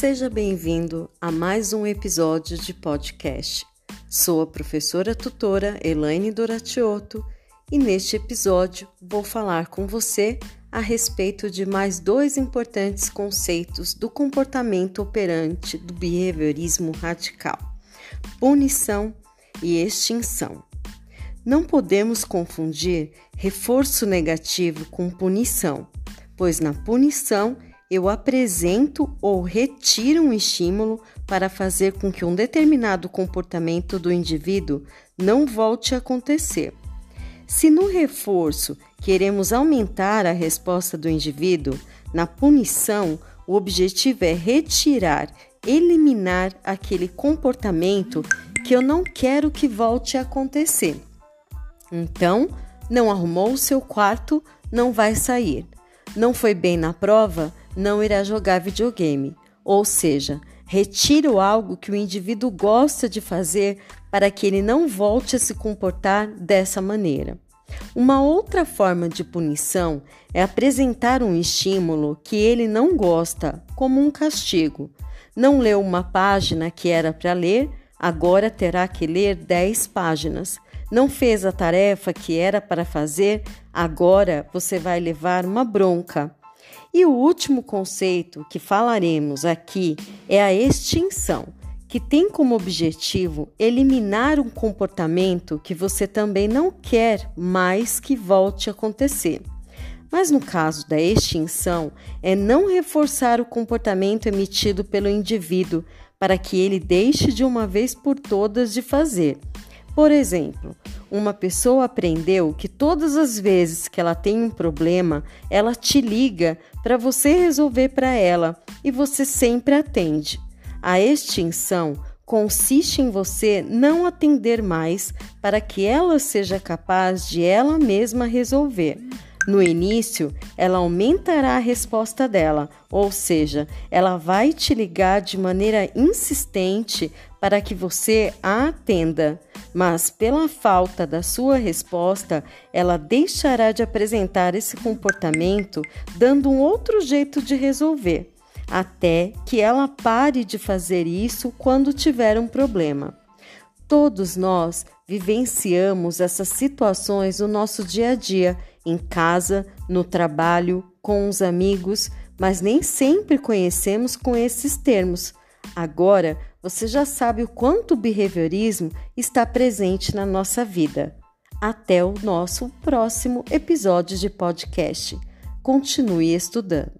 Seja bem-vindo a mais um episódio de podcast. Sou a professora tutora Elaine Doratiotto e neste episódio vou falar com você a respeito de mais dois importantes conceitos do comportamento operante do behaviorismo radical: punição e extinção. Não podemos confundir reforço negativo com punição, pois na punição eu apresento ou retiro um estímulo para fazer com que um determinado comportamento do indivíduo não volte a acontecer. Se no reforço queremos aumentar a resposta do indivíduo, na punição o objetivo é retirar, eliminar aquele comportamento que eu não quero que volte a acontecer. Então, não arrumou o seu quarto, não vai sair. Não foi bem na prova, não irá jogar videogame. Ou seja, retiro algo que o indivíduo gosta de fazer para que ele não volte a se comportar dessa maneira. Uma outra forma de punição é apresentar um estímulo que ele não gosta, como um castigo. Não leu uma página que era para ler, agora terá que ler 10 páginas. Não fez a tarefa que era para fazer, agora você vai levar uma bronca. E o último conceito que falaremos aqui é a extinção, que tem como objetivo eliminar um comportamento que você também não quer mais que volte a acontecer. Mas no caso da extinção, é não reforçar o comportamento emitido pelo indivíduo para que ele deixe de uma vez por todas de fazer. Por exemplo, uma pessoa aprendeu que todas as vezes que ela tem um problema, ela te liga para você resolver para ela e você sempre atende. A extinção consiste em você não atender mais para que ela seja capaz de ela mesma resolver. No início, ela aumentará a resposta dela, ou seja, ela vai te ligar de maneira insistente para que você a atenda, mas pela falta da sua resposta, ela deixará de apresentar esse comportamento, dando um outro jeito de resolver, até que ela pare de fazer isso quando tiver um problema. Todos nós vivenciamos essas situações no nosso dia a dia, em casa, no trabalho, com os amigos, mas nem sempre conhecemos com esses termos. Agora você já sabe o quanto o behaviorismo está presente na nossa vida. Até o nosso próximo episódio de podcast. Continue estudando.